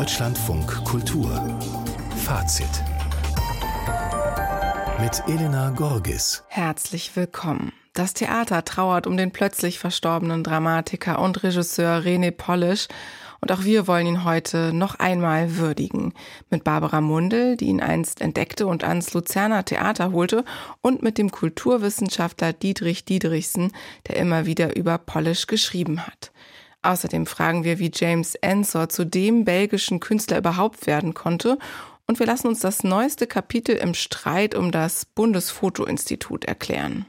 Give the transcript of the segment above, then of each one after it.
Deutschlandfunk Kultur Fazit mit Elena Gorgis. Herzlich willkommen. Das Theater trauert um den plötzlich verstorbenen Dramatiker und Regisseur René Polish und auch wir wollen ihn heute noch einmal würdigen. Mit Barbara Mundel, die ihn einst entdeckte und ans Luzerner Theater holte, und mit dem Kulturwissenschaftler Dietrich Diedrichsen, der immer wieder über Polish geschrieben hat. Außerdem fragen wir, wie James Ensor zu dem belgischen Künstler überhaupt werden konnte und wir lassen uns das neueste Kapitel im Streit um das Bundesfotoinstitut erklären.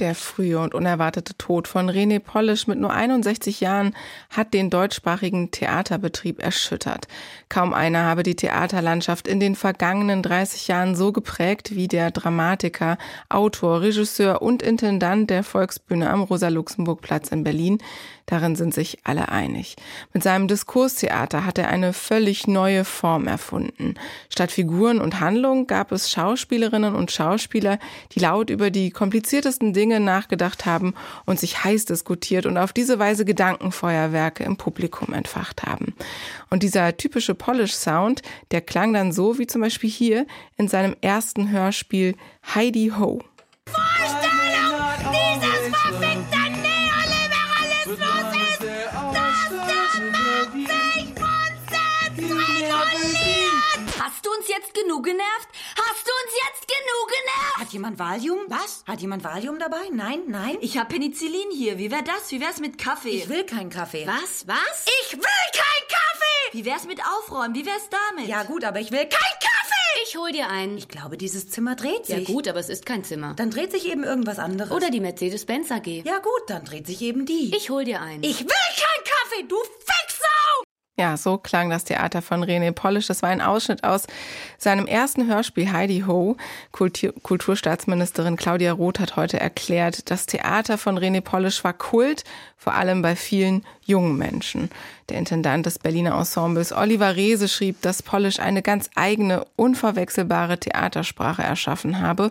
Der frühe und unerwartete Tod von René Polish mit nur 61 Jahren hat den deutschsprachigen Theaterbetrieb erschüttert. Kaum einer habe die Theaterlandschaft in den vergangenen 30 Jahren so geprägt wie der Dramatiker, Autor, Regisseur und Intendant der Volksbühne am Rosa-Luxemburg-Platz in Berlin, Darin sind sich alle einig. Mit seinem Diskurstheater hat er eine völlig neue Form erfunden. Statt Figuren und Handlung gab es Schauspielerinnen und Schauspieler, die laut über die kompliziertesten Dinge nachgedacht haben und sich heiß diskutiert und auf diese Weise Gedankenfeuerwerke im Publikum entfacht haben. Und dieser typische Polish-Sound, der klang dann so wie zum Beispiel hier in seinem ersten Hörspiel Heidi Ho. Jetzt genug genervt? Hast du uns jetzt genug genervt? Hat jemand Valium? Was? Hat jemand Valium dabei? Nein, nein. Ich hab Penicillin hier. Wie wär das? Wie wär's mit Kaffee? Ich will keinen Kaffee. Was? Was? Ich will keinen Kaffee! Wie wär's mit Aufräumen? Wie wär's damit? Ja gut, aber ich will keinen Kaffee! Ich hol dir einen. Ich glaube, dieses Zimmer dreht sich. Ja gut, aber es ist kein Zimmer. Dann dreht sich eben irgendwas anderes. Oder die Mercedes-Benz AG. Ja gut, dann dreht sich eben die. Ich hol dir einen. Ich will keinen Kaffee, du Fexau! Ja, so klang das Theater von René Polish. Das war ein Ausschnitt aus seinem ersten Hörspiel Heidi Ho. Kultur Kulturstaatsministerin Claudia Roth hat heute erklärt, das Theater von René Polish war Kult, vor allem bei vielen jungen Menschen. Der Intendant des Berliner Ensembles Oliver Reese schrieb, dass Polish eine ganz eigene, unverwechselbare Theatersprache erschaffen habe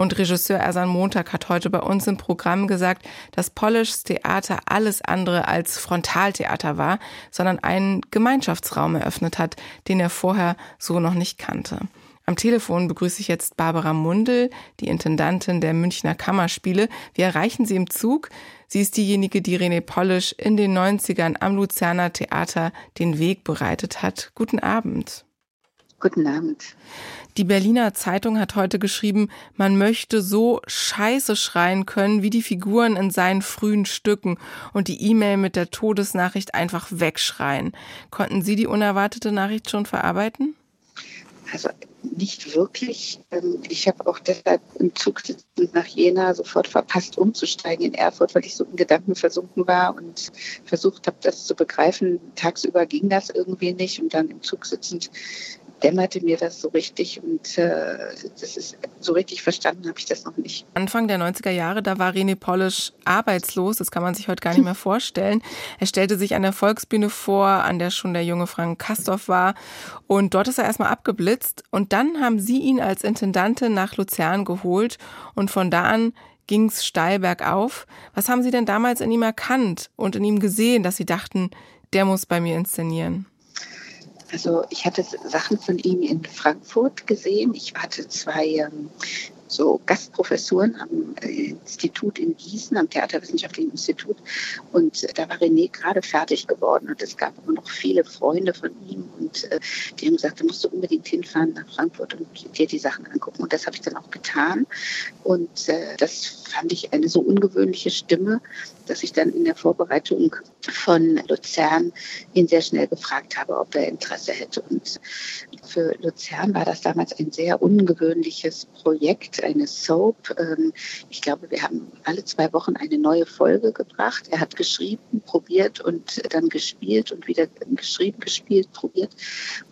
und Regisseur Ersan Montag hat heute bei uns im Programm gesagt, dass Polishs Theater alles andere als Frontaltheater war, sondern einen Gemeinschaftsraum eröffnet hat, den er vorher so noch nicht kannte. Am Telefon begrüße ich jetzt Barbara Mundel, die Intendantin der Münchner Kammerspiele. Wir erreichen sie im Zug. Sie ist diejenige, die René Polish in den 90ern am Luzerner Theater den Weg bereitet hat. Guten Abend. Guten Abend. Die Berliner Zeitung hat heute geschrieben, man möchte so scheiße schreien können wie die Figuren in seinen frühen Stücken und die E-Mail mit der Todesnachricht einfach wegschreien. Konnten Sie die unerwartete Nachricht schon verarbeiten? Also nicht wirklich. Ähm, ich habe auch deshalb im Zug sitzend nach Jena sofort verpasst, umzusteigen in Erfurt, weil ich so in Gedanken versunken war und versucht habe, das zu begreifen. Tagsüber ging das irgendwie nicht und dann im Zug sitzend dämmerte mir das so richtig und äh, das ist so richtig verstanden habe ich das noch nicht. Anfang der 90er Jahre, da war René Polish arbeitslos, das kann man sich heute gar nicht mehr vorstellen. Er stellte sich an der Volksbühne vor, an der schon der junge Frank Kastorf war und dort ist er erstmal abgeblitzt und dann haben sie ihn als Intendantin nach Luzern geholt und von da an ging es steil bergauf. Was haben Sie denn damals in ihm erkannt und in ihm gesehen, dass Sie dachten, der muss bei mir inszenieren? Also ich hatte Sachen von ihm in Frankfurt gesehen. Ich hatte zwei ähm, so Gastprofessuren am äh, Institut in Gießen, am Theaterwissenschaftlichen Institut. Und äh, da war René gerade fertig geworden und es gab immer noch viele Freunde von ihm und äh, die haben gesagt, du musst du unbedingt hinfahren nach Frankfurt und dir die Sachen angucken. Und das habe ich dann auch getan. Und das fand ich eine so ungewöhnliche Stimme, dass ich dann in der Vorbereitung von Luzern ihn sehr schnell gefragt habe, ob er Interesse hätte. Und für Luzern war das damals ein sehr ungewöhnliches Projekt, eine Soap. Ähm, ich glaube, wir haben alle zwei Wochen eine neue Folge gebracht. Er hat geschrieben, probiert und dann gespielt und wieder geschrieben, gespielt, probiert.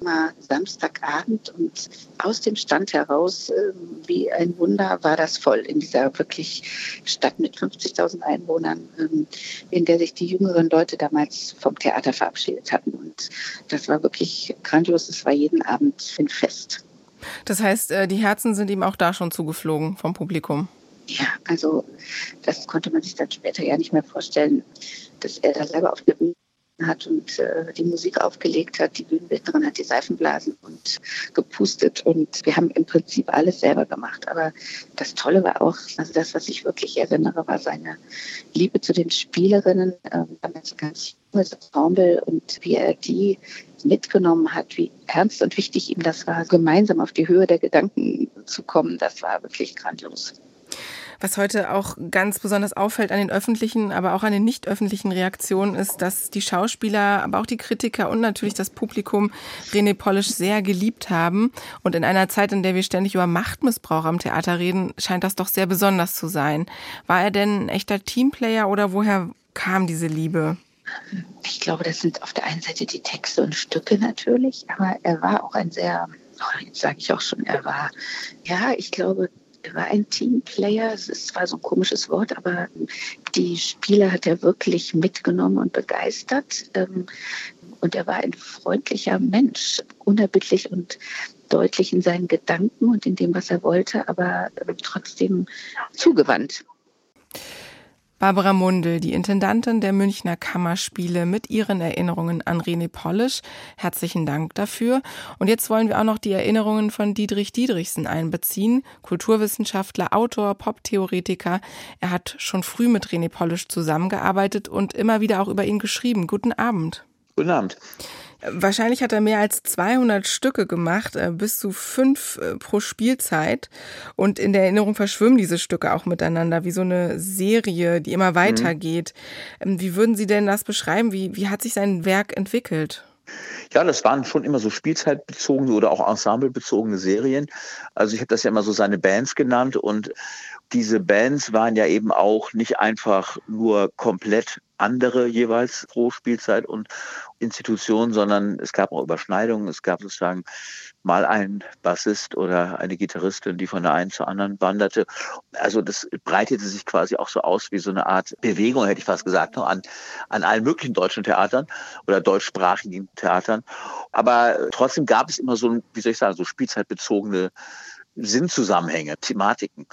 Mal Samstagabend und aus dem Stand heraus, ähm, wie ein Wunder, war das voll in dieser wirklich Stadt mit 50.000 Einwohnern, ähm, in der sich die jüngeren Leute damals vom Theater verabschiedet hatten. Und das war wirklich grandios. Es war jeden Abend ein Fest. Das heißt, äh, die Herzen sind ihm auch da schon zugeflogen vom Publikum. Ja, also das konnte man sich dann später ja nicht mehr vorstellen, dass er da selber auf der Bühne hat und äh, die Musik aufgelegt hat. Die Bühnenbildnerin hat die Seifenblasen und gepustet und wir haben im Prinzip alles selber gemacht. Aber das Tolle war auch, also das, was ich wirklich erinnere, war seine Liebe zu den Spielerinnen, äh, damals ganz junges Ensemble und wie er die mitgenommen hat, wie ernst und wichtig ihm das war, gemeinsam auf die Höhe der Gedanken zu kommen. Das war wirklich grandios. Was heute auch ganz besonders auffällt an den öffentlichen, aber auch an den nicht öffentlichen Reaktionen ist, dass die Schauspieler, aber auch die Kritiker und natürlich das Publikum René Polish sehr geliebt haben. Und in einer Zeit, in der wir ständig über Machtmissbrauch am Theater reden, scheint das doch sehr besonders zu sein. War er denn ein echter Teamplayer oder woher kam diese Liebe? Ich glaube, das sind auf der einen Seite die Texte und Stücke natürlich, aber er war auch ein sehr, jetzt sage ich auch schon, er war, ja, ich glaube, er war ein Teamplayer. Es ist zwar so ein komisches Wort, aber die Spieler hat er wirklich mitgenommen und begeistert. Ähm, und er war ein freundlicher Mensch, unerbittlich und deutlich in seinen Gedanken und in dem, was er wollte, aber ähm, trotzdem zugewandt. Barbara Mundel, die Intendantin der Münchner Kammerspiele mit ihren Erinnerungen an René Polisch. Herzlichen Dank dafür. Und jetzt wollen wir auch noch die Erinnerungen von Dietrich Diedrichsen einbeziehen. Kulturwissenschaftler, Autor, Poptheoretiker. Er hat schon früh mit René Polisch zusammengearbeitet und immer wieder auch über ihn geschrieben. Guten Abend. Guten Abend. Wahrscheinlich hat er mehr als 200 Stücke gemacht, äh, bis zu fünf äh, pro Spielzeit. Und in der Erinnerung verschwimmen diese Stücke auch miteinander, wie so eine Serie, die immer weitergeht. Mhm. Wie würden Sie denn das beschreiben? Wie, wie hat sich sein Werk entwickelt? Ja, das waren schon immer so spielzeitbezogene oder auch ensemblebezogene Serien. Also ich habe das ja immer so seine Bands genannt und diese Bands waren ja eben auch nicht einfach nur komplett andere jeweils pro Spielzeit und Institution, sondern es gab auch Überschneidungen. Es gab sozusagen mal einen Bassist oder eine Gitarristin, die von der einen zur anderen wanderte. Also das breitete sich quasi auch so aus wie so eine Art Bewegung, hätte ich fast gesagt, ne, an, an allen möglichen deutschen Theatern oder deutschsprachigen Theatern. Aber trotzdem gab es immer so, wie soll ich sagen, so spielzeitbezogene Sinnzusammenhänge, Thematiken.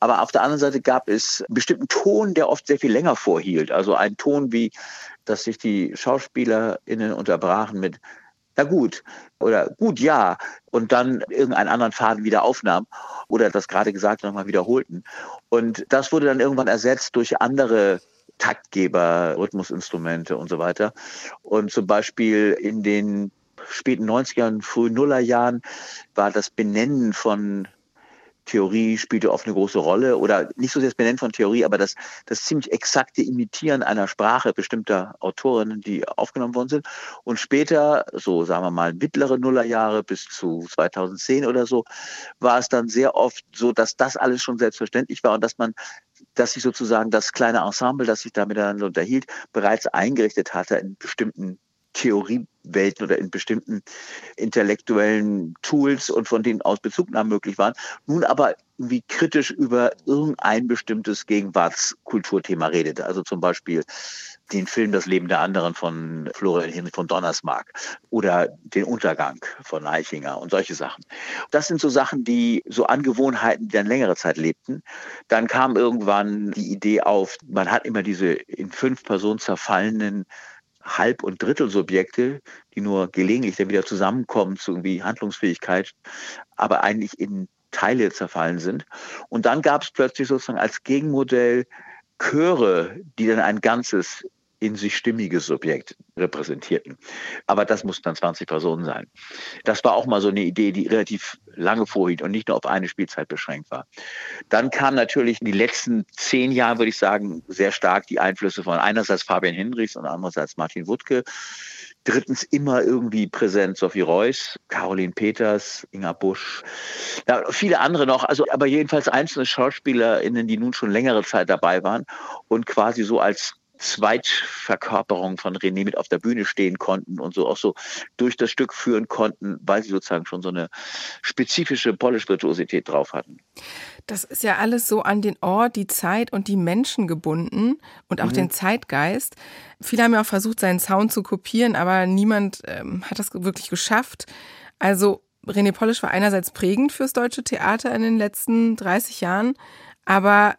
Aber auf der anderen Seite gab es einen bestimmten Ton, der oft sehr viel länger vorhielt. Also ein Ton wie, dass sich die SchauspielerInnen unterbrachen mit na gut oder gut ja und dann irgendeinen anderen Faden wieder aufnahm oder das gerade gesagt nochmal wiederholten. Und das wurde dann irgendwann ersetzt durch andere Taktgeber, Rhythmusinstrumente und so weiter. Und zum Beispiel in den späten 90ern, frühen Nullerjahren war das Benennen von Theorie spielte oft eine große Rolle oder nicht so sehr das Benennen von Theorie, aber das, das ziemlich exakte Imitieren einer Sprache bestimmter Autorinnen, die aufgenommen worden sind. Und später, so sagen wir mal mittlere Nullerjahre bis zu 2010 oder so, war es dann sehr oft so, dass das alles schon selbstverständlich war und dass man dass sich sozusagen das kleine Ensemble, das sich da miteinander unterhielt, bereits eingerichtet hatte in bestimmten Theoriewelten oder in bestimmten intellektuellen Tools und von denen aus Bezugnahmen möglich waren, nun aber wie kritisch über irgendein bestimmtes Gegenwartskulturthema redete. Also zum Beispiel den Film Das Leben der anderen von Florian Henry von Donnersmarck oder den Untergang von Eichinger und solche Sachen. Das sind so Sachen, die so Angewohnheiten, die dann längere Zeit lebten. Dann kam irgendwann die Idee auf, man hat immer diese in fünf Personen zerfallenen Halb- und Drittelsubjekte, die nur gelegentlich dann wieder zusammenkommen zu irgendwie Handlungsfähigkeit, aber eigentlich in Teile zerfallen sind. Und dann gab es plötzlich sozusagen als Gegenmodell Chöre, die dann ein Ganzes in sich stimmiges Subjekt repräsentierten. Aber das mussten dann 20 Personen sein. Das war auch mal so eine Idee, die relativ lange vorhielt und nicht nur auf eine Spielzeit beschränkt war. Dann kam natürlich in die letzten zehn Jahre, würde ich sagen, sehr stark die Einflüsse von einerseits Fabian Hinrichs und andererseits Martin Wuttke. Drittens immer irgendwie präsent Sophie Reuss, Caroline Peters, Inga Busch, ja, viele andere noch, also aber jedenfalls einzelne SchauspielerInnen, die nun schon längere Zeit dabei waren und quasi so als Zweitverkörperung von René mit auf der Bühne stehen konnten und so auch so durch das Stück führen konnten, weil sie sozusagen schon so eine spezifische Polish-Virtuosität drauf hatten. Das ist ja alles so an den Ort, die Zeit und die Menschen gebunden und auch mhm. den Zeitgeist. Viele haben ja auch versucht, seinen Sound zu kopieren, aber niemand ähm, hat das wirklich geschafft. Also René Polish war einerseits prägend fürs deutsche Theater in den letzten 30 Jahren, aber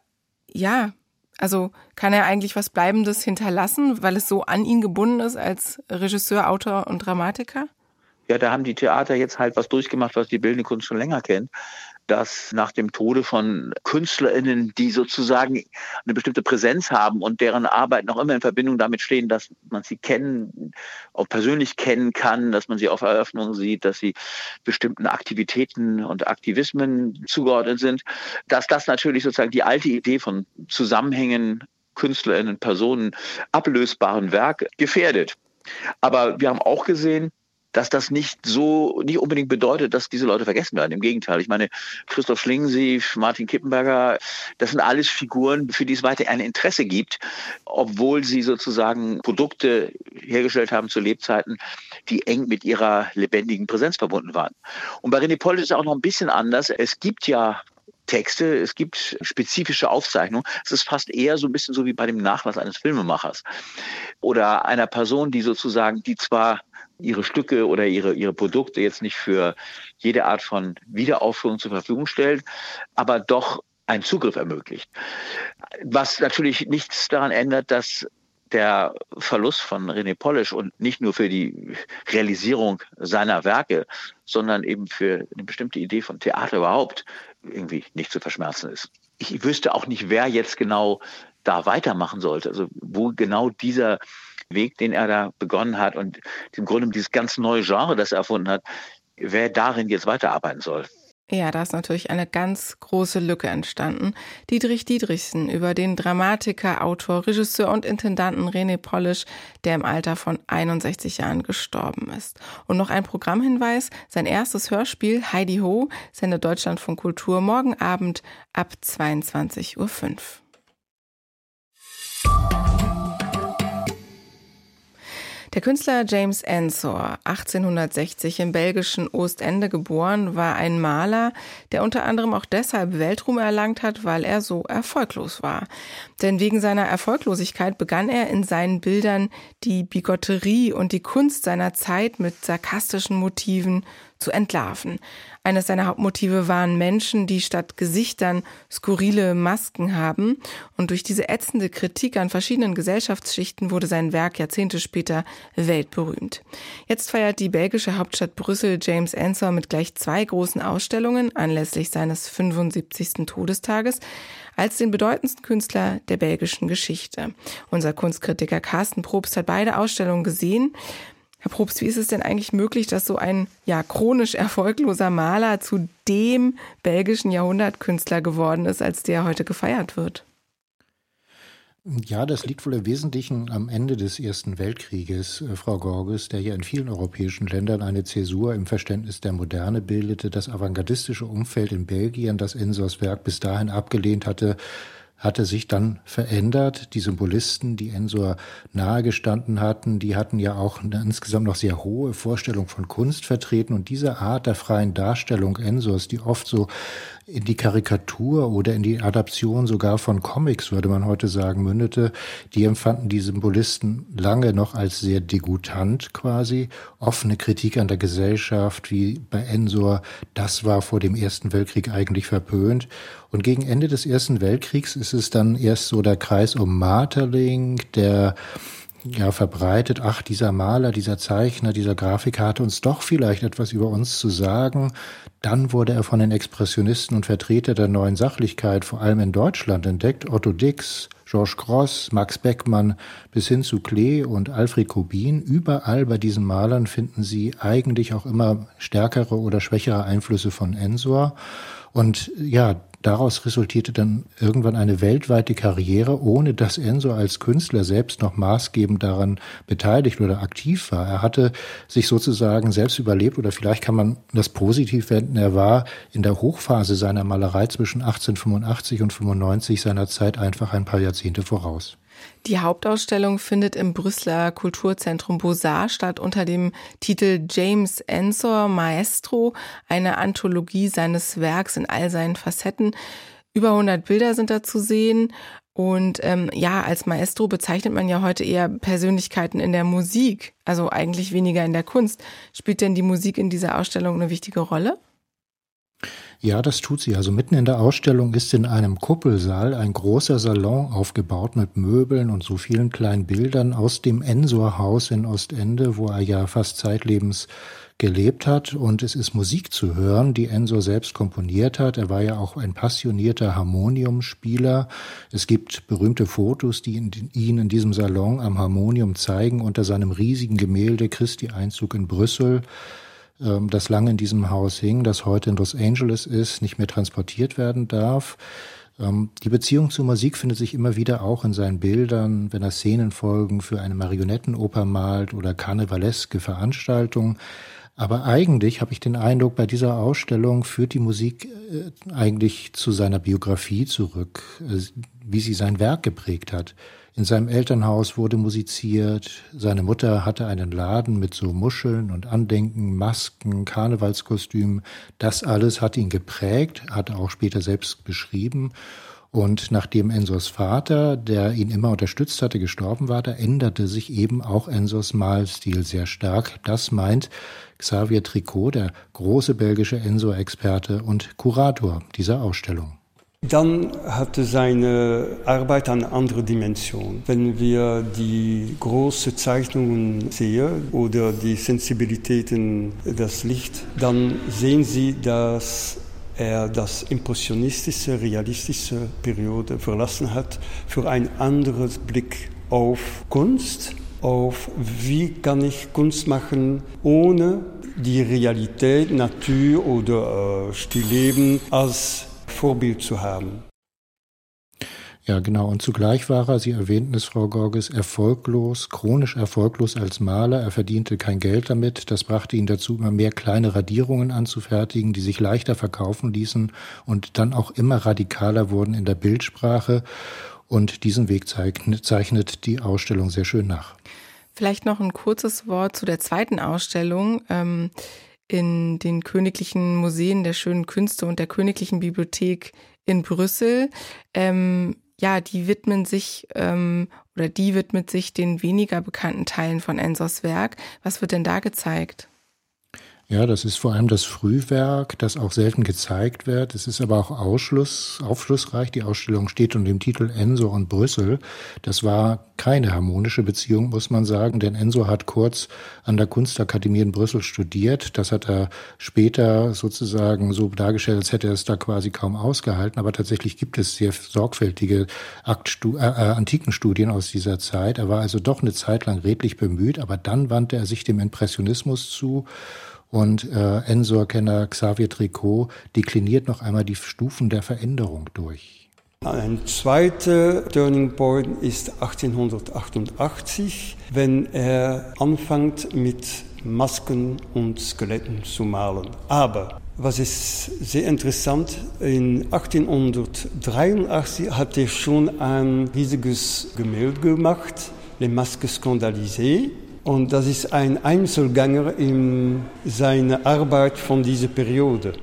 ja, Also kann er eigentlich was Bleibendes hinterlassen, weil es so an ihn gebunden ist als Regisseur, Autor und Dramatiker? Ja, da haben die Theater jetzt halt was durchgemacht, was die bildende Kunst schon länger kennt dass nach dem Tode von KünstlerInnen, die sozusagen eine bestimmte Präsenz haben und deren Arbeit noch immer in Verbindung damit stehen, dass man sie kennen, auch persönlich kennen kann, dass man sie auf Eröffnungen sieht, dass sie bestimmten Aktivitäten und Aktivismen zugeordnet sind, dass das natürlich sozusagen die alte Idee von Zusammenhängen KünstlerInnen, Personen, ablösbaren Werk gefährdet. Aber wir haben auch gesehen, dass das nicht so, nicht unbedingt bedeutet, dass diese Leute vergessen werden. Im Gegenteil. Ich meine, Christoph Schlingensief, Martin Kippenberger, das sind alles Figuren, für die es weiter ein Interesse gibt, obwohl sie sozusagen Produkte hergestellt haben zu Lebzeiten, die eng mit ihrer lebendigen Präsenz verbunden waren. Und bei René Poll ist es auch noch ein bisschen anders. Es gibt ja Texte, es gibt spezifische Aufzeichnungen. Es ist fast eher so ein bisschen so wie bei dem Nachlass eines Filmemachers oder einer Person, die sozusagen, die zwar ihre Stücke oder ihre, ihre Produkte jetzt nicht für jede Art von Wiederaufführung zur Verfügung stellt, aber doch einen Zugriff ermöglicht. Was natürlich nichts daran ändert, dass der Verlust von René Polish und nicht nur für die Realisierung seiner Werke, sondern eben für eine bestimmte Idee von Theater überhaupt irgendwie nicht zu verschmerzen ist. Ich wüsste auch nicht, wer jetzt genau da weitermachen sollte. Also wo genau dieser Weg, den er da begonnen hat und im Grunde dieses ganz neue Genre, das er erfunden hat, wer darin jetzt weiterarbeiten soll. Ja, da ist natürlich eine ganz große Lücke entstanden. Dietrich Dietrichsen über den Dramatiker, Autor, Regisseur und Intendanten René Polish, der im Alter von 61 Jahren gestorben ist. Und noch ein Programmhinweis, sein erstes Hörspiel Heidi Ho sendet Deutschlandfunk Kultur morgen Abend ab 22.05 Uhr. Der Künstler James Ensor, 1860 im belgischen Ostende geboren, war ein Maler, der unter anderem auch deshalb Weltruhm erlangt hat, weil er so erfolglos war. Denn wegen seiner Erfolglosigkeit begann er in seinen Bildern die Bigotterie und die Kunst seiner Zeit mit sarkastischen Motiven zu entlarven. Eines seiner Hauptmotive waren Menschen, die statt Gesichtern skurrile Masken haben. Und durch diese ätzende Kritik an verschiedenen Gesellschaftsschichten wurde sein Werk Jahrzehnte später weltberühmt. Jetzt feiert die belgische Hauptstadt Brüssel James Ensor mit gleich zwei großen Ausstellungen anlässlich seines 75. Todestages als den bedeutendsten Künstler der belgischen Geschichte. Unser Kunstkritiker Carsten Probst hat beide Ausstellungen gesehen. Herr Probst, wie ist es denn eigentlich möglich, dass so ein ja chronisch erfolgloser Maler zu dem belgischen Jahrhundertkünstler geworden ist, als der heute gefeiert wird? Ja, das liegt wohl im Wesentlichen am Ende des Ersten Weltkrieges, äh, Frau Gorges, der ja in vielen europäischen Ländern eine Zäsur im Verständnis der Moderne bildete. Das avantgardistische Umfeld in Belgien, das Ensors Werk bis dahin abgelehnt hatte, hatte sich dann verändert. Die Symbolisten, die Ensor nahegestanden hatten, die hatten ja auch eine insgesamt noch sehr hohe Vorstellung von Kunst vertreten. Und diese Art der freien Darstellung Ensors, die oft so in die Karikatur oder in die Adaption sogar von Comics, würde man heute sagen, mündete, die empfanden die Symbolisten lange noch als sehr degutant quasi. Offene Kritik an der Gesellschaft, wie bei Ensor, das war vor dem Ersten Weltkrieg eigentlich verpönt. Und gegen Ende des Ersten Weltkriegs ist es dann erst so der Kreis um Marterling, der ja verbreitet, ach, dieser Maler, dieser Zeichner, dieser Grafiker hatte uns doch vielleicht etwas über uns zu sagen. Dann wurde er von den Expressionisten und Vertreter der neuen Sachlichkeit, vor allem in Deutschland, entdeckt. Otto Dix, Georges Gross, Max Beckmann bis hin zu Klee und Alfred Kubin. Überall bei diesen Malern finden Sie eigentlich auch immer stärkere oder schwächere Einflüsse von Ensor. Und ja, Daraus resultierte dann irgendwann eine weltweite Karriere, ohne dass Enzo als Künstler selbst noch maßgebend daran beteiligt oder aktiv war. Er hatte sich sozusagen selbst überlebt oder vielleicht kann man das positiv wenden. Er war in der Hochphase seiner Malerei zwischen 1885 und 95 seiner Zeit einfach ein paar Jahrzehnte voraus. Die Hauptausstellung findet im Brüsseler Kulturzentrum Beaux-Arts statt unter dem Titel James Ensor Maestro, eine Anthologie seines Werks in all seinen Facetten. Über 100 Bilder sind da zu sehen. Und ähm, ja, als Maestro bezeichnet man ja heute eher Persönlichkeiten in der Musik, also eigentlich weniger in der Kunst. Spielt denn die Musik in dieser Ausstellung eine wichtige Rolle? Ja, das tut sie. Also mitten in der Ausstellung ist in einem Kuppelsaal ein großer Salon aufgebaut mit Möbeln und so vielen kleinen Bildern aus dem Ensor-Haus in Ostende, wo er ja fast zeitlebens gelebt hat. Und es ist Musik zu hören, die Ensor selbst komponiert hat. Er war ja auch ein passionierter Harmoniumspieler. Es gibt berühmte Fotos, die ihn in diesem Salon am Harmonium zeigen, unter seinem riesigen Gemälde Christi Einzug in Brüssel. Ähm, das lange in diesem Haus hing, das heute in Los Angeles ist, nicht mehr transportiert werden darf. Ähm, die Beziehung zur Musik findet sich immer wieder auch in seinen Bildern, wenn er Szenenfolgen für eine Marionettenoper malt oder karnevaleske Veranstaltungen. Aber eigentlich habe ich den Eindruck, bei dieser Ausstellung führt die Musik äh, eigentlich zu seiner Biografie zurück, äh, wie sie sein Werk geprägt hat. In seinem Elternhaus wurde musiziert. Seine Mutter hatte einen Laden mit so Muscheln und Andenken, Masken, Karnevalskostümen. Das alles hat ihn geprägt, hat er auch später selbst beschrieben. Und nachdem Ensors Vater, der ihn immer unterstützt hatte, gestorben war, da änderte sich eben auch Ensors Malstil sehr stark. Das meint Xavier Tricot, der große belgische Ensor-Experte und Kurator dieser Ausstellung. Dann hatte seine Arbeit eine andere Dimension. Wenn wir die großen Zeichnungen sehen oder die Sensibilitäten, das Licht, dann sehen Sie, dass er das impressionistische, realistische Periode verlassen hat für ein anderes Blick auf Kunst, auf wie kann ich Kunst machen ohne die Realität, Natur oder äh, Stillleben als Vorbild zu haben. Ja, genau. Und zugleich war er, Sie erwähnten es, Frau Gorges, erfolglos, chronisch erfolglos als Maler. Er verdiente kein Geld damit. Das brachte ihn dazu, immer mehr kleine Radierungen anzufertigen, die sich leichter verkaufen ließen und dann auch immer radikaler wurden in der Bildsprache. Und diesen Weg zeichnet, die Ausstellung sehr schön nach. Vielleicht noch ein kurzes Wort zu der zweiten Ausstellung. Ähm in den Königlichen Museen der schönen Künste und der Königlichen Bibliothek in Brüssel. Ähm, ja, die widmen sich ähm, oder die widmet sich den weniger bekannten Teilen von Ensors Werk. Was wird denn da gezeigt? Ja, das ist vor allem das Frühwerk, das auch selten gezeigt wird. Es ist aber auch Ausschluss, aufschlussreich. Die Ausstellung steht unter dem Titel Enso und Brüssel. Das war keine harmonische Beziehung, muss man sagen, denn Enso hat kurz an der Kunstakademie in Brüssel studiert. Das hat er später sozusagen so dargestellt, als hätte er es da quasi kaum ausgehalten. Aber tatsächlich gibt es sehr sorgfältige Aktstu äh, äh, Antikenstudien aus dieser Zeit. Er war also doch eine Zeit lang redlich bemüht, aber dann wandte er sich dem Impressionismus zu und äh, Ensor-Kenner Xavier Tricot dekliniert noch einmal die Stufen der Veränderung durch. Ein zweiter Turning Point ist 1888, wenn er anfängt mit Masken und Skeletten zu malen. Aber was ist sehr interessant, in 1883 hat er schon ein riesiges Gemälde gemacht, Les Masques Scandalisées. Und das ist ein Einzelgänger in seiner Arbeit von dieser Periode.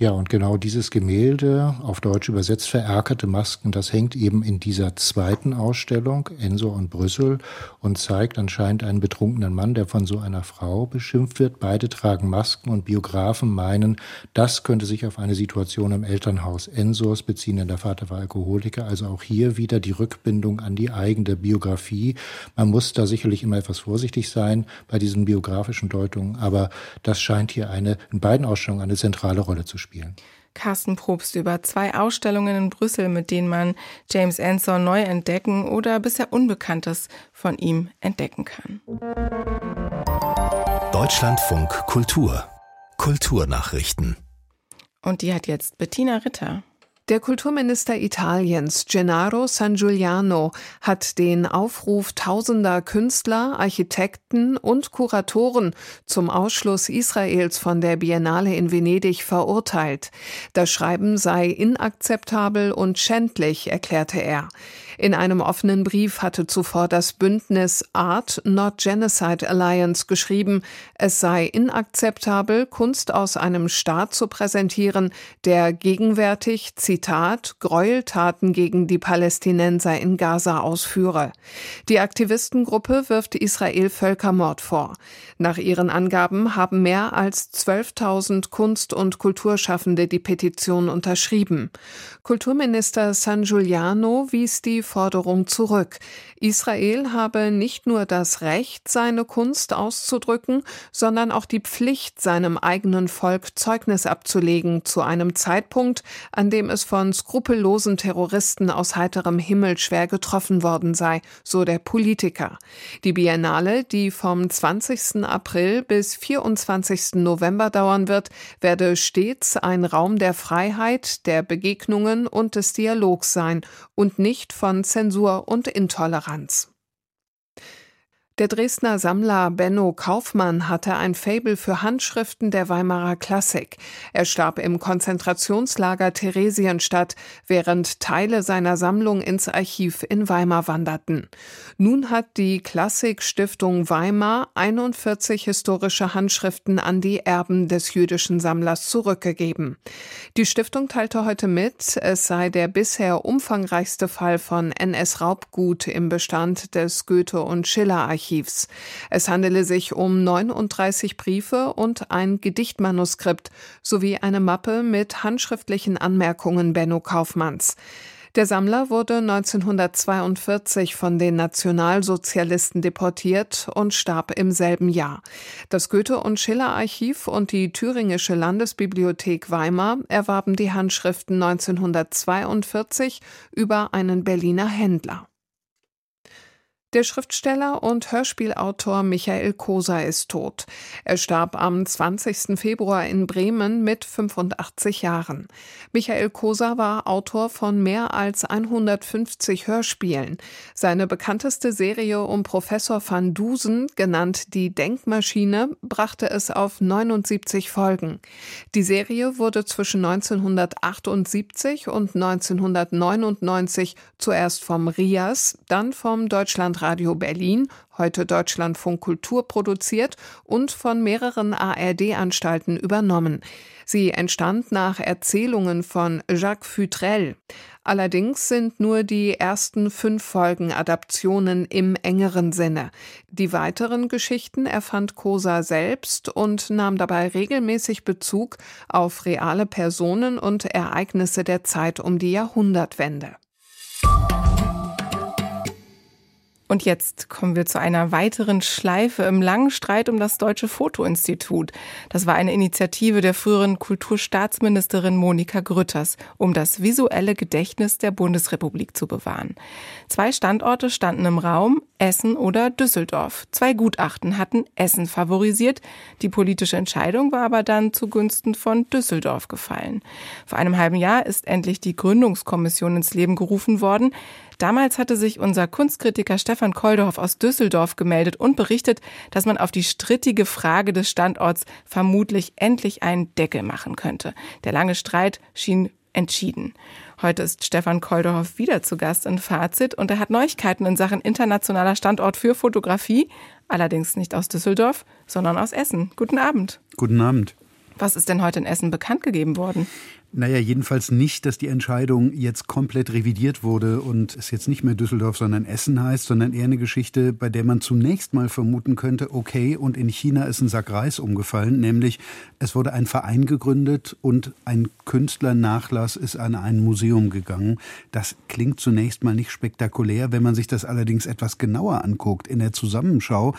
Ja, und genau dieses Gemälde, auf Deutsch übersetzt vererkerte Masken, das hängt eben in dieser zweiten Ausstellung, Ensor und Brüssel, und zeigt anscheinend einen betrunkenen Mann, der von so einer Frau beschimpft wird. Beide tragen Masken und Biografen meinen, das könnte sich auf eine Situation im Elternhaus Ensors beziehen, denn der Vater war Alkoholiker. Also auch hier wieder die Rückbindung an die eigene Biografie. Man muss da sicherlich immer etwas vorsichtig sein bei diesen biografischen Deutungen, aber das scheint hier eine, in beiden Ausstellungen eine zentrale Rolle zu spielen spielen. Carsten Probst über zwei Ausstellungen in Brüssel, mit denen man James Ensor neu entdecken oder bisher Unbekanntes von ihm entdecken kann. Deutschlandfunk Kultur Kulturnachrichten. Und die hat jetzt Bettina Ritter. Der Kulturminister Italiens Gennaro San Giuliano hat den Aufruf tausender Künstler, Architekten und Kuratoren zum Ausschluss Israels von der Biennale in Venedig verurteilt. Das Schreiben sei inakzeptabel und schändlich, erklärte er. In einem offenen Brief hatte zuvor das Bündnis Art Not Genocide Alliance geschrieben, es sei inakzeptabel, Kunst aus einem Staat zu präsentieren, der gegenwärtig, Zitat, Gräueltaten gegen die Palästinenser in Gaza ausführe. Die Aktivistengruppe wirft Israel Völkermord vor. Nach ihren Angaben haben mehr als 12.000 Kunst- und Kulturschaffende die Petition unterschrieben. Kulturminister San Giuliano wies die Forderung zurück. Israel habe nicht nur das Recht, seine Kunst auszudrücken, sondern auch die Pflicht, seinem eigenen Volk Zeugnis abzulegen zu einem Zeitpunkt, an dem es von skrupellosen Terroristen aus heiterem Himmel schwer getroffen worden sei, so der Politiker. Die Biennale, die vom 20. April bis 24. November dauern wird, werde stets ein Raum der Freiheit, der Begegnungen und des Dialogs sein und nicht von Zensur und Intoleranz. Der Dresdner Sammler Benno Kaufmann hatte ein Faible für Handschriften der Weimarer Klassik. Er starb im Konzentrationslager Theresienstadt, während Teile seiner Sammlung ins Archiv in Weimar wanderten. Nun hat die Klassik-Stiftung Weimar 41 historische Handschriften an die Erben des jüdischen Sammlers zurückgegeben. Die Stiftung teilte heute mit, es sei der bisher umfangreichste Fall von NS-Raubgut im Bestand des Goethe- und Schiller-Archivs. Archivs. Es handele sich um 39 Briefe und ein Gedichtmanuskript sowie eine Mappe mit handschriftlichen Anmerkungen Benno Kaufmanns. Der Sammler wurde 1942 von den Nationalsozialisten deportiert und starb im selben Jahr. Das Goethe- und Schiller-Archiv und die Thüringische Landesbibliothek Weimar erwarben die Handschriften 1942 über einen Berliner Händler. Der Schriftsteller und Hörspielautor Michael Koser ist tot. Er starb am 20. Februar in Bremen mit 85 Jahren. Michael Koser war Autor von mehr als 150 Hörspielen. Seine bekannteste Serie um Professor van Dusen, genannt Die Denkmaschine, brachte es auf 79 Folgen. Die Serie wurde zwischen 1978 und 1999 zuerst vom RIAS, dann vom Deutschland Radio Berlin, heute Deutschlandfunk Kultur produziert und von mehreren ARD-Anstalten übernommen. Sie entstand nach Erzählungen von Jacques Futrell. Allerdings sind nur die ersten fünf Folgen Adaptionen im engeren Sinne. Die weiteren Geschichten erfand Kosa selbst und nahm dabei regelmäßig Bezug auf reale Personen und Ereignisse der Zeit um die Jahrhundertwende. Und jetzt kommen wir zu einer weiteren Schleife im langen Streit um das Deutsche Fotoinstitut. Das war eine Initiative der früheren Kulturstaatsministerin Monika Grütters, um das visuelle Gedächtnis der Bundesrepublik zu bewahren. Zwei Standorte standen im Raum, Essen oder Düsseldorf. Zwei Gutachten hatten Essen favorisiert. Die politische Entscheidung war aber dann zugunsten von Düsseldorf gefallen. Vor einem halben Jahr ist endlich die Gründungskommission ins Leben gerufen worden. Damals hatte sich unser Kunstkritiker Stefan Koldorf aus Düsseldorf gemeldet und berichtet, dass man auf die strittige Frage des Standorts vermutlich endlich einen Deckel machen könnte. Der lange Streit schien entschieden. Heute ist Stefan Koldorf wieder zu Gast in Fazit und er hat Neuigkeiten in Sachen internationaler Standort für Fotografie, allerdings nicht aus Düsseldorf, sondern aus Essen. Guten Abend. Guten Abend. Was ist denn heute in Essen bekannt gegeben worden? Naja, jedenfalls nicht, dass die Entscheidung jetzt komplett revidiert wurde und es jetzt nicht mehr Düsseldorf, sondern Essen heißt, sondern eher eine Geschichte, bei der man zunächst mal vermuten könnte, okay, und in China ist ein Sack Reis umgefallen, nämlich es wurde ein Verein gegründet und ein Künstlernachlass ist an ein Museum gegangen. Das klingt zunächst mal nicht spektakulär, wenn man sich das allerdings etwas genauer anguckt in der Zusammenschau,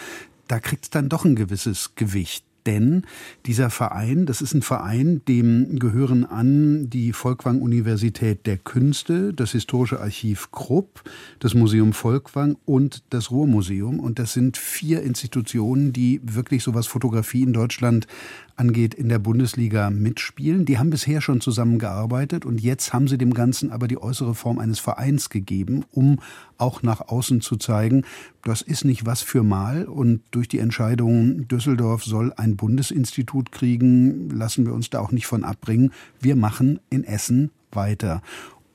da kriegt es dann doch ein gewisses Gewicht denn dieser Verein, das ist ein Verein, dem gehören an die Volkwang Universität der Künste, das Historische Archiv Krupp, das Museum Volkwang und das Ruhrmuseum. Und das sind vier Institutionen, die wirklich so was Fotografie in Deutschland angeht, in der Bundesliga mitspielen. Die haben bisher schon zusammengearbeitet und jetzt haben sie dem Ganzen aber die äußere Form eines Vereins gegeben, um auch nach außen zu zeigen, das ist nicht was für mal und durch die Entscheidung, Düsseldorf soll ein Bundesinstitut kriegen, lassen wir uns da auch nicht von abbringen. Wir machen in Essen weiter.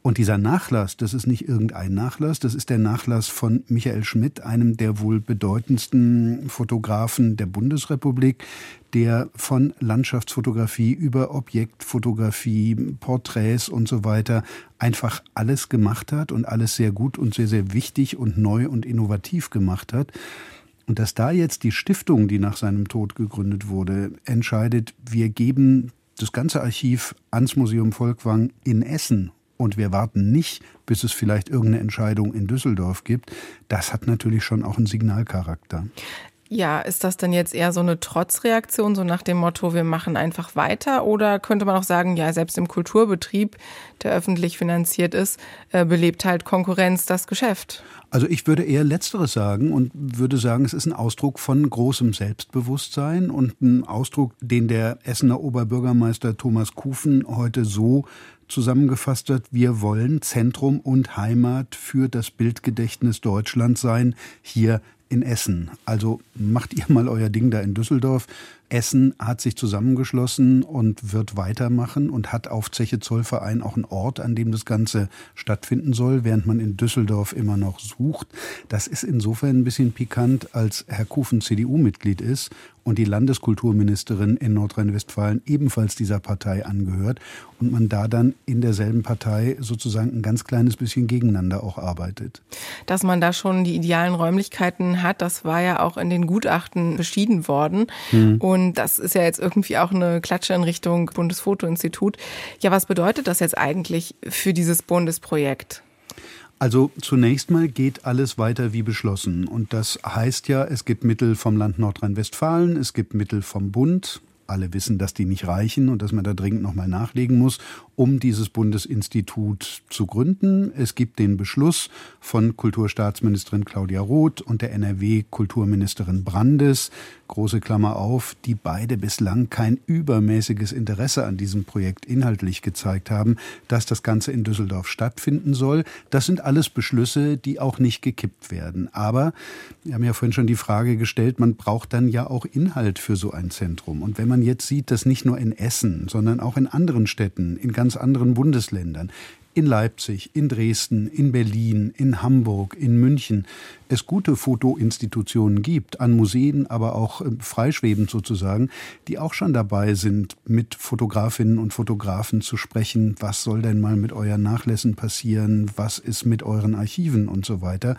Und dieser Nachlass, das ist nicht irgendein Nachlass, das ist der Nachlass von Michael Schmidt, einem der wohl bedeutendsten Fotografen der Bundesrepublik, der von Landschaftsfotografie über Objektfotografie, Porträts und so weiter einfach alles gemacht hat und alles sehr gut und sehr, sehr wichtig und neu und innovativ gemacht hat. Und dass da jetzt die Stiftung, die nach seinem Tod gegründet wurde, entscheidet, wir geben das ganze Archiv ans Museum Volkwang in Essen und wir warten nicht, bis es vielleicht irgendeine Entscheidung in Düsseldorf gibt, das hat natürlich schon auch einen Signalcharakter. Ja, ist das denn jetzt eher so eine Trotzreaktion, so nach dem Motto, wir machen einfach weiter? Oder könnte man auch sagen, ja, selbst im Kulturbetrieb, der öffentlich finanziert ist, äh, belebt halt Konkurrenz das Geschäft? Also ich würde eher Letzteres sagen und würde sagen, es ist ein Ausdruck von großem Selbstbewusstsein und ein Ausdruck, den der Essener Oberbürgermeister Thomas Kufen heute so zusammengefasst hat, wir wollen Zentrum und Heimat für das Bildgedächtnis Deutschlands sein, hier in Essen. Also macht ihr mal euer Ding da in Düsseldorf. Essen hat sich zusammengeschlossen und wird weitermachen und hat auf Zeche Zollverein auch einen Ort, an dem das Ganze stattfinden soll, während man in Düsseldorf immer noch sucht. Das ist insofern ein bisschen pikant, als Herr Kufen CDU-Mitglied ist und die Landeskulturministerin in Nordrhein-Westfalen ebenfalls dieser Partei angehört und man da dann in derselben Partei sozusagen ein ganz kleines bisschen gegeneinander auch arbeitet. Dass man da schon die idealen Räumlichkeiten hat, das war ja auch in den Gutachten beschieden worden. Hm. Und das ist ja jetzt irgendwie auch eine Klatsche in Richtung Bundesfotoinstitut. Ja, was bedeutet das jetzt eigentlich für dieses Bundesprojekt? Also zunächst mal geht alles weiter wie beschlossen. Und das heißt ja, es gibt Mittel vom Land Nordrhein-Westfalen, es gibt Mittel vom Bund. Alle wissen, dass die nicht reichen und dass man da dringend nochmal nachlegen muss um dieses Bundesinstitut zu gründen. Es gibt den Beschluss von Kulturstaatsministerin Claudia Roth und der NRW-Kulturministerin Brandes, große Klammer auf, die beide bislang kein übermäßiges Interesse an diesem Projekt inhaltlich gezeigt haben, dass das Ganze in Düsseldorf stattfinden soll. Das sind alles Beschlüsse, die auch nicht gekippt werden. Aber wir haben ja vorhin schon die Frage gestellt, man braucht dann ja auch Inhalt für so ein Zentrum. Und wenn man jetzt sieht, dass nicht nur in Essen, sondern auch in anderen Städten, in ganz anderen Bundesländern, in Leipzig, in Dresden, in Berlin, in Hamburg, in München es gute Fotoinstitutionen gibt, an Museen, aber auch äh, freischwebend sozusagen, die auch schon dabei sind, mit Fotografinnen und Fotografen zu sprechen, was soll denn mal mit euren Nachlässen passieren, was ist mit euren Archiven und so weiter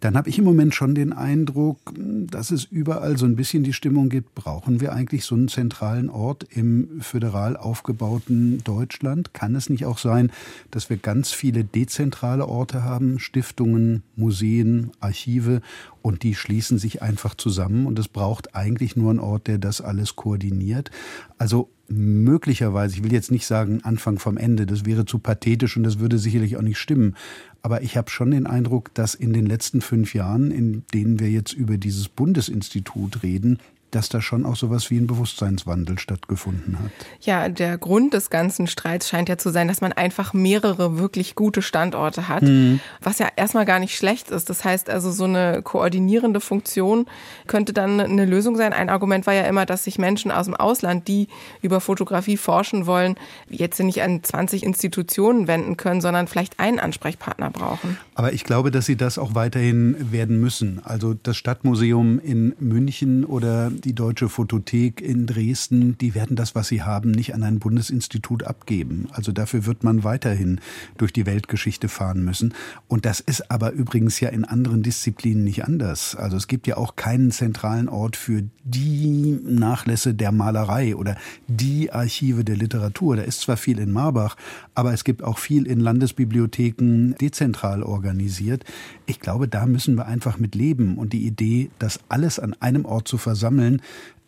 dann habe ich im Moment schon den Eindruck, dass es überall so ein bisschen die Stimmung gibt, brauchen wir eigentlich so einen zentralen Ort im föderal aufgebauten Deutschland? Kann es nicht auch sein, dass wir ganz viele dezentrale Orte haben, Stiftungen, Museen, Archive und die schließen sich einfach zusammen und es braucht eigentlich nur einen Ort, der das alles koordiniert. Also möglicherweise, ich will jetzt nicht sagen Anfang vom Ende, das wäre zu pathetisch und das würde sicherlich auch nicht stimmen, aber ich habe schon den Eindruck, dass in den letzten fünf Jahren, in denen wir jetzt über dieses Bundesinstitut reden, dass da schon auch sowas wie ein Bewusstseinswandel stattgefunden hat. Ja, der Grund des ganzen Streits scheint ja zu sein, dass man einfach mehrere wirklich gute Standorte hat, mhm. was ja erstmal gar nicht schlecht ist. Das heißt also, so eine koordinierende Funktion könnte dann eine Lösung sein. Ein Argument war ja immer, dass sich Menschen aus dem Ausland, die über Fotografie forschen wollen, jetzt nicht an 20 Institutionen wenden können, sondern vielleicht einen Ansprechpartner brauchen. Aber ich glaube, dass sie das auch weiterhin werden müssen. Also das Stadtmuseum in München oder die Deutsche Fotothek in Dresden, die werden das, was sie haben, nicht an ein Bundesinstitut abgeben. Also dafür wird man weiterhin durch die Weltgeschichte fahren müssen. Und das ist aber übrigens ja in anderen Disziplinen nicht anders. Also es gibt ja auch keinen zentralen Ort für die Nachlässe der Malerei oder die Archive der Literatur. Da ist zwar viel in Marbach, aber es gibt auch viel in Landesbibliotheken dezentral organisiert. Ich glaube, da müssen wir einfach mit leben. Und die Idee, das alles an einem Ort zu versammeln,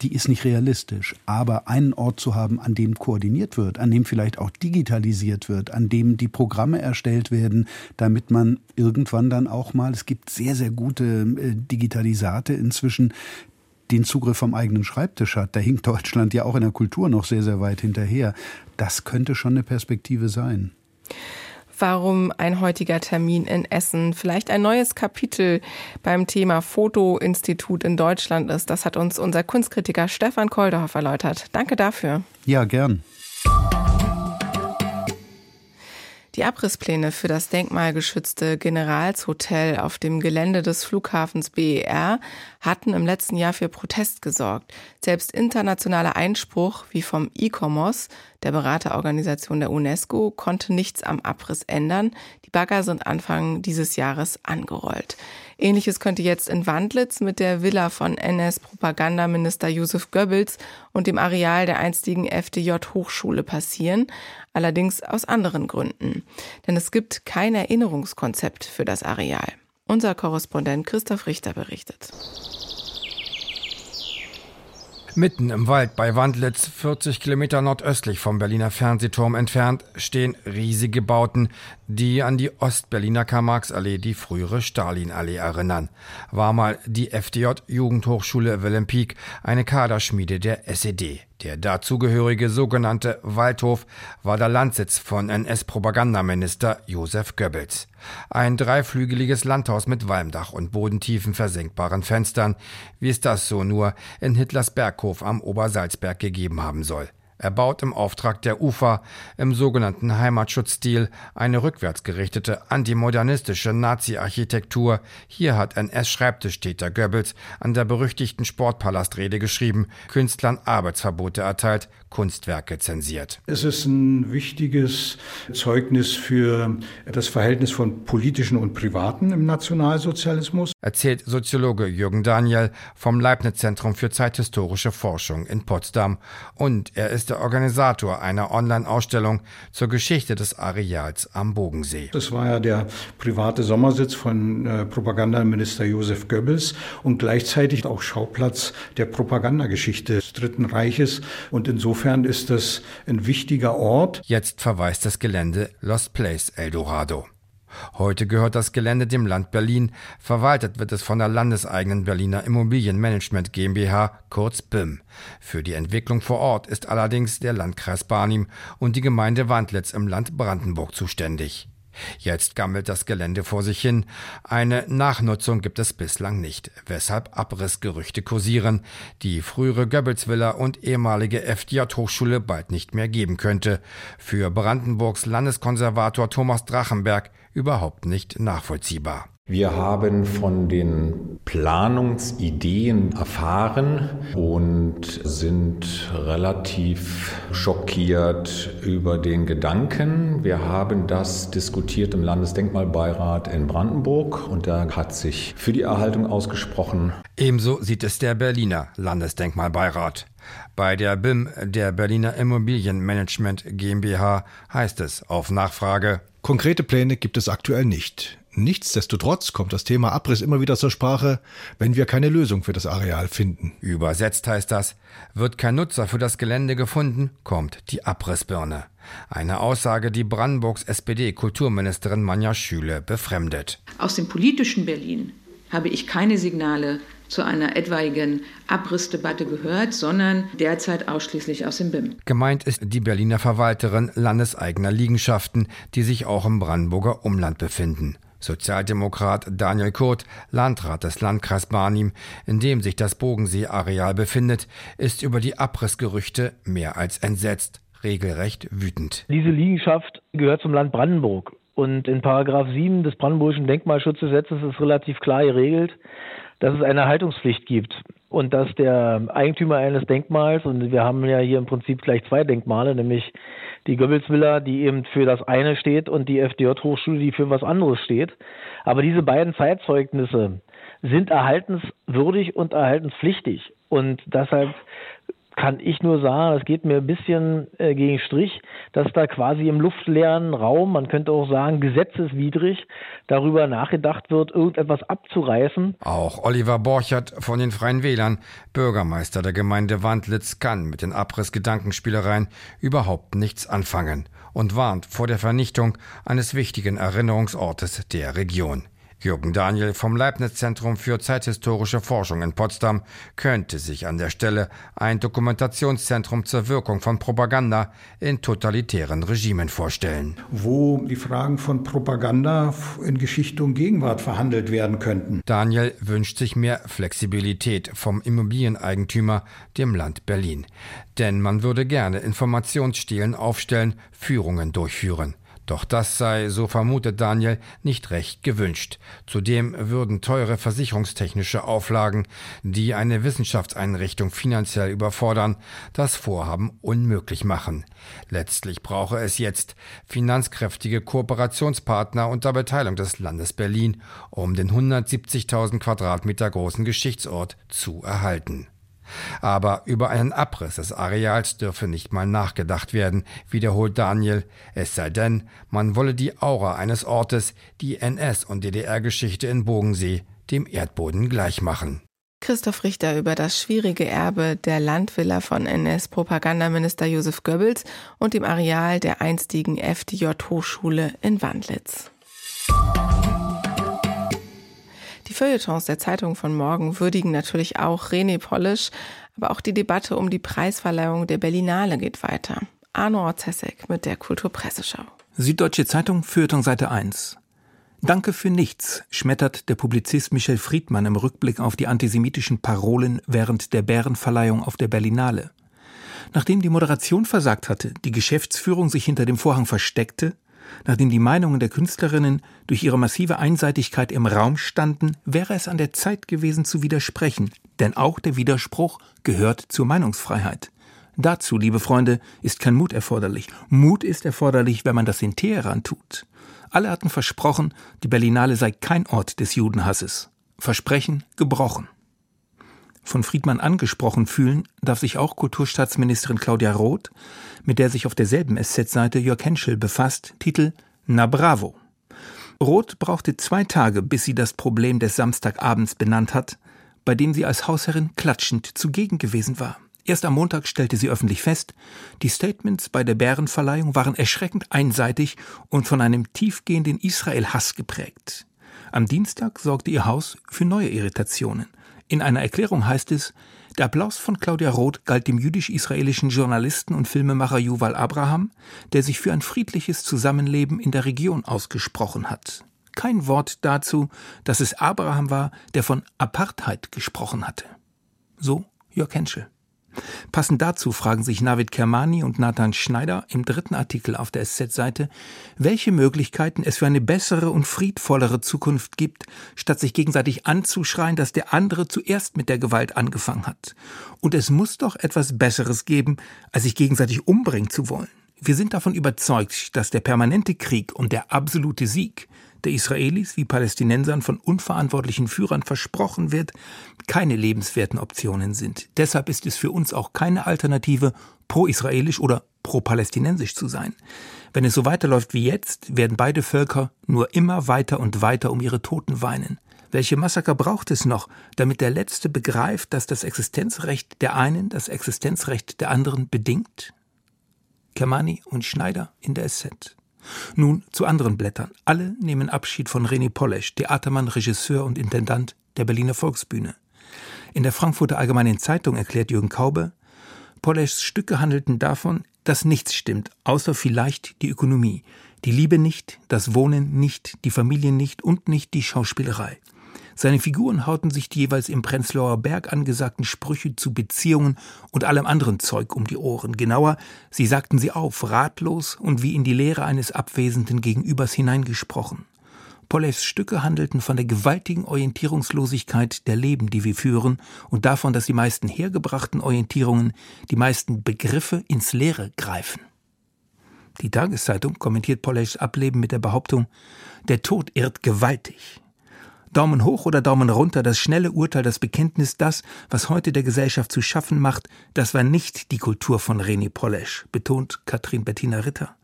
die ist nicht realistisch. Aber einen Ort zu haben, an dem koordiniert wird, an dem vielleicht auch digitalisiert wird, an dem die Programme erstellt werden, damit man irgendwann dann auch mal, es gibt sehr, sehr gute äh, Digitalisate inzwischen, den Zugriff vom eigenen Schreibtisch hat. Da hinkt Deutschland ja auch in der Kultur noch sehr, sehr weit hinterher. Das könnte schon eine Perspektive sein warum ein heutiger Termin in Essen vielleicht ein neues Kapitel beim Thema Fotoinstitut in Deutschland ist. Das hat uns unser Kunstkritiker Stefan Kolderhoff erläutert. Danke dafür. Ja, gern. Die Abrisspläne für das denkmalgeschützte Generalshotel auf dem Gelände des Flughafens BER hatten im letzten Jahr für Protest gesorgt. Selbst internationaler Einspruch wie vom ICOMOS, der Beraterorganisation der UNESCO, konnte nichts am Abriss ändern. Die Bagger sind Anfang dieses Jahres angerollt. Ähnliches könnte jetzt in Wandlitz mit der Villa von NS-Propagandaminister Josef Goebbels und dem Areal der einstigen FDJ-Hochschule passieren, allerdings aus anderen Gründen. Denn es gibt kein Erinnerungskonzept für das Areal. Unser Korrespondent Christoph Richter berichtet. Mitten im Wald bei Wandlitz, 40 Kilometer nordöstlich vom Berliner Fernsehturm entfernt, stehen riesige Bauten, die an die Ostberliner Karl-Marx-Allee, die frühere Stalin-Allee erinnern. War mal die FDJ-Jugendhochschule Wilhelm Pieck, eine Kaderschmiede der SED. Der dazugehörige sogenannte Waldhof war der Landsitz von NS-Propagandaminister Josef Goebbels. Ein dreiflügeliges Landhaus mit Walmdach und bodentiefen versenkbaren Fenstern, wie es das so nur in Hitlers Berghof am Obersalzberg gegeben haben soll. Er baut im Auftrag der UFA im sogenannten Heimatschutzstil eine rückwärtsgerichtete antimodernistische Nazi-Architektur. Hier hat NS-Schreibtischtäter Goebbels an der berüchtigten Sportpalastrede geschrieben, Künstlern Arbeitsverbote erteilt, Kunstwerke zensiert. Es ist ein wichtiges Zeugnis für das Verhältnis von politischen und privaten im Nationalsozialismus. Erzählt Soziologe Jürgen Daniel vom Leibniz-Zentrum für zeithistorische Forschung in Potsdam. Und er ist der Organisator einer Online-Ausstellung zur Geschichte des Areals am Bodensee. Das war ja der private Sommersitz von äh, Propagandaminister Josef Goebbels und gleichzeitig auch Schauplatz der Propagandageschichte des Dritten Reiches. Und insofern ist das ein wichtiger Ort. Jetzt verweist das Gelände Lost Place Eldorado. Heute gehört das Gelände dem Land Berlin. Verwaltet wird es von der landeseigenen Berliner Immobilienmanagement GmbH, kurz BIM. Für die Entwicklung vor Ort ist allerdings der Landkreis Barnim und die Gemeinde Wandlitz im Land Brandenburg zuständig. Jetzt gammelt das Gelände vor sich hin. Eine Nachnutzung gibt es bislang nicht, weshalb Abrissgerüchte kursieren, die frühere Goebbelsvilla und ehemalige FDJ-Hochschule bald nicht mehr geben könnte. Für Brandenburgs Landeskonservator Thomas Drachenberg überhaupt nicht nachvollziehbar. Wir haben von den Planungsideen erfahren und sind relativ schockiert über den Gedanken. Wir haben das diskutiert im Landesdenkmalbeirat in Brandenburg und da hat sich für die Erhaltung ausgesprochen. Ebenso sieht es der Berliner Landesdenkmalbeirat. Bei der BIM, der Berliner Immobilienmanagement GmbH, heißt es auf Nachfrage, Konkrete Pläne gibt es aktuell nicht. Nichtsdestotrotz kommt das Thema Abriss immer wieder zur Sprache, wenn wir keine Lösung für das Areal finden. Übersetzt heißt das, wird kein Nutzer für das Gelände gefunden, kommt die Abrissbirne. Eine Aussage, die Brandenburgs SPD-Kulturministerin Manja Schüle befremdet. Aus dem politischen Berlin habe ich keine Signale zu einer etwaigen Abrissdebatte gehört, sondern derzeit ausschließlich aus dem BIM. Gemeint ist die Berliner Verwalterin landeseigener Liegenschaften, die sich auch im Brandenburger Umland befinden. Sozialdemokrat Daniel Kurt, Landrat des Landkreis Barnim, in dem sich das Bodensee-Areal befindet, ist über die Abrissgerüchte mehr als entsetzt, regelrecht wütend. Diese Liegenschaft gehört zum Land Brandenburg. Und in Paragraph 7 des Brandenburgischen Denkmalschutzgesetzes ist relativ klar geregelt, dass es eine Haltungspflicht gibt und dass der Eigentümer eines Denkmals, und wir haben ja hier im Prinzip gleich zwei Denkmale, nämlich die Goebbels-Villa, die eben für das eine steht, und die FDJ-Hochschule, die für was anderes steht. Aber diese beiden Zeitzeugnisse sind erhaltenswürdig und erhaltenspflichtig. Und deshalb kann ich nur sagen, es geht mir ein bisschen äh, gegen Strich, dass da quasi im luftleeren Raum, man könnte auch sagen gesetzeswidrig, darüber nachgedacht wird, irgendetwas abzureißen. Auch Oliver Borchert von den Freien Wählern, Bürgermeister der Gemeinde Wandlitz, kann mit den Abrissgedankenspielereien überhaupt nichts anfangen und warnt vor der Vernichtung eines wichtigen Erinnerungsortes der Region. Jürgen Daniel vom Leibniz-Zentrum für zeithistorische Forschung in Potsdam könnte sich an der Stelle ein Dokumentationszentrum zur Wirkung von Propaganda in totalitären Regimen vorstellen. Wo die Fragen von Propaganda in Geschichte und Gegenwart verhandelt werden könnten. Daniel wünscht sich mehr Flexibilität vom Immobilieneigentümer, dem Land Berlin. Denn man würde gerne Informationsstilen aufstellen, Führungen durchführen. Doch das sei, so vermutet Daniel, nicht recht gewünscht. Zudem würden teure versicherungstechnische Auflagen, die eine Wissenschaftseinrichtung finanziell überfordern, das Vorhaben unmöglich machen. Letztlich brauche es jetzt finanzkräftige Kooperationspartner unter Beteiligung des Landes Berlin, um den 170.000 Quadratmeter großen Geschichtsort zu erhalten. Aber über einen Abriss des Areals dürfe nicht mal nachgedacht werden, wiederholt Daniel, es sei denn, man wolle die Aura eines Ortes, die NS- und DDR-Geschichte in Bogensee, dem Erdboden gleichmachen. Christoph Richter über das schwierige Erbe der Landvilla von NS-Propagandaminister Josef Goebbels und dem Areal der einstigen FDJ-Hochschule in Wandlitz. Die Feuilletons der Zeitung von morgen würdigen natürlich auch René Polisch, aber auch die Debatte um die Preisverleihung der Berlinale geht weiter. Arno Orzessek mit der Kulturpresseschau. Süddeutsche Zeitung, Feuilleton Seite 1. Danke für nichts, schmettert der Publizist Michel Friedmann im Rückblick auf die antisemitischen Parolen während der Bärenverleihung auf der Berlinale. Nachdem die Moderation versagt hatte, die Geschäftsführung sich hinter dem Vorhang versteckte Nachdem die Meinungen der Künstlerinnen durch ihre massive Einseitigkeit im Raum standen, wäre es an der Zeit gewesen zu widersprechen, denn auch der Widerspruch gehört zur Meinungsfreiheit. Dazu, liebe Freunde, ist kein Mut erforderlich. Mut ist erforderlich, wenn man das in Teheran tut. Alle hatten versprochen, die Berlinale sei kein Ort des Judenhasses. Versprechen gebrochen von Friedmann angesprochen fühlen, darf sich auch Kulturstaatsministerin Claudia Roth, mit der sich auf derselben SZ-Seite Jörg Henschel befasst, Titel Na Bravo. Roth brauchte zwei Tage, bis sie das Problem des Samstagabends benannt hat, bei dem sie als Hausherrin klatschend zugegen gewesen war. Erst am Montag stellte sie öffentlich fest, die Statements bei der Bärenverleihung waren erschreckend einseitig und von einem tiefgehenden Israel-Hass geprägt. Am Dienstag sorgte ihr Haus für neue Irritationen. In einer Erklärung heißt es, der Applaus von Claudia Roth galt dem jüdisch-israelischen Journalisten und Filmemacher Yuval Abraham, der sich für ein friedliches Zusammenleben in der Region ausgesprochen hat. Kein Wort dazu, dass es Abraham war, der von Apartheid gesprochen hatte. So Jörg Henschel. Passend dazu fragen sich Navid Kermani und Nathan Schneider im dritten Artikel auf der SZ-Seite, welche Möglichkeiten es für eine bessere und friedvollere Zukunft gibt, statt sich gegenseitig anzuschreien, dass der andere zuerst mit der Gewalt angefangen hat. Und es muss doch etwas Besseres geben, als sich gegenseitig umbringen zu wollen. Wir sind davon überzeugt, dass der permanente Krieg und der absolute Sieg der Israelis wie Palästinensern von unverantwortlichen Führern versprochen wird, keine lebenswerten Optionen sind. Deshalb ist es für uns auch keine Alternative, pro-israelisch oder pro-palästinensisch zu sein. Wenn es so weiterläuft wie jetzt, werden beide Völker nur immer weiter und weiter um ihre Toten weinen. Welche Massaker braucht es noch, damit der Letzte begreift, dass das Existenzrecht der einen das Existenzrecht der anderen bedingt? Kermani und Schneider in der SZ. Nun zu anderen Blättern. Alle nehmen Abschied von René Polesch, Theatermann, Regisseur und Intendant der Berliner Volksbühne. In der Frankfurter Allgemeinen Zeitung erklärt Jürgen Kaube, Poleschs Stücke handelten davon, dass nichts stimmt, außer vielleicht die Ökonomie, die Liebe nicht, das Wohnen nicht, die Familie nicht und nicht die Schauspielerei. Seine Figuren hauten sich die jeweils im Prenzlauer Berg angesagten Sprüche zu Beziehungen und allem anderen Zeug um die Ohren. Genauer, sie sagten sie auf, ratlos und wie in die Leere eines abwesenden Gegenübers hineingesprochen. Pollevs Stücke handelten von der gewaltigen Orientierungslosigkeit der Leben, die wir führen, und davon, dass die meisten hergebrachten Orientierungen, die meisten Begriffe ins Leere greifen. Die Tageszeitung kommentiert Pollevs Ableben mit der Behauptung, der Tod irrt gewaltig. Daumen hoch oder Daumen runter, das schnelle Urteil, das Bekenntnis, das, was heute der Gesellschaft zu schaffen macht, das war nicht die Kultur von René Polesch, betont Katrin Bettina Ritter.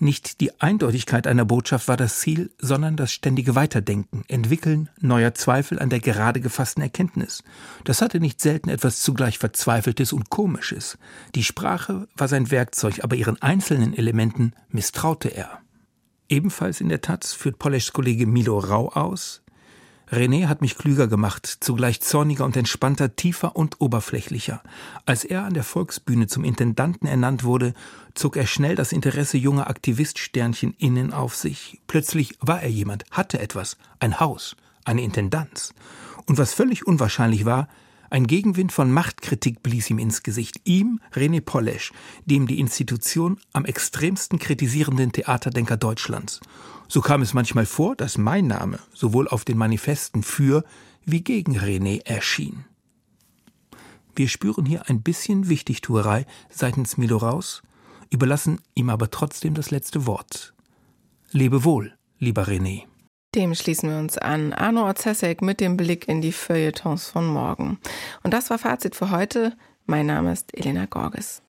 Nicht die Eindeutigkeit einer Botschaft war das Ziel, sondern das ständige Weiterdenken, Entwickeln neuer Zweifel an der gerade gefassten Erkenntnis. Das hatte nicht selten etwas zugleich Verzweifeltes und Komisches. Die Sprache war sein Werkzeug, aber ihren einzelnen Elementen misstraute er. Ebenfalls in der Taz führt Poleschs Kollege Milo Rau aus, René hat mich klüger gemacht, zugleich zorniger und entspannter, tiefer und oberflächlicher. Als er an der Volksbühne zum Intendanten ernannt wurde, zog er schnell das Interesse junger Aktiviststernchen innen auf sich. Plötzlich war er jemand, hatte etwas, ein Haus, eine Intendanz. Und was völlig unwahrscheinlich war, Ein Gegenwind von Machtkritik blies ihm ins Gesicht. Ihm, René Polesch, dem die Institution am extremsten kritisierenden Theaterdenker Deutschlands. So kam es manchmal vor, dass mein Name sowohl auf den Manifesten für wie gegen René erschien. Wir spüren hier ein bisschen Wichtigtuerei seitens Milo Raus, überlassen ihm aber trotzdem das letzte Wort. Lebe wohl, lieber René. Dem schließen wir uns an. Arno Orzesek mit dem Blick in die Feuilletons von morgen. Und das war Fazit für heute. Mein Name ist Elena Gorges.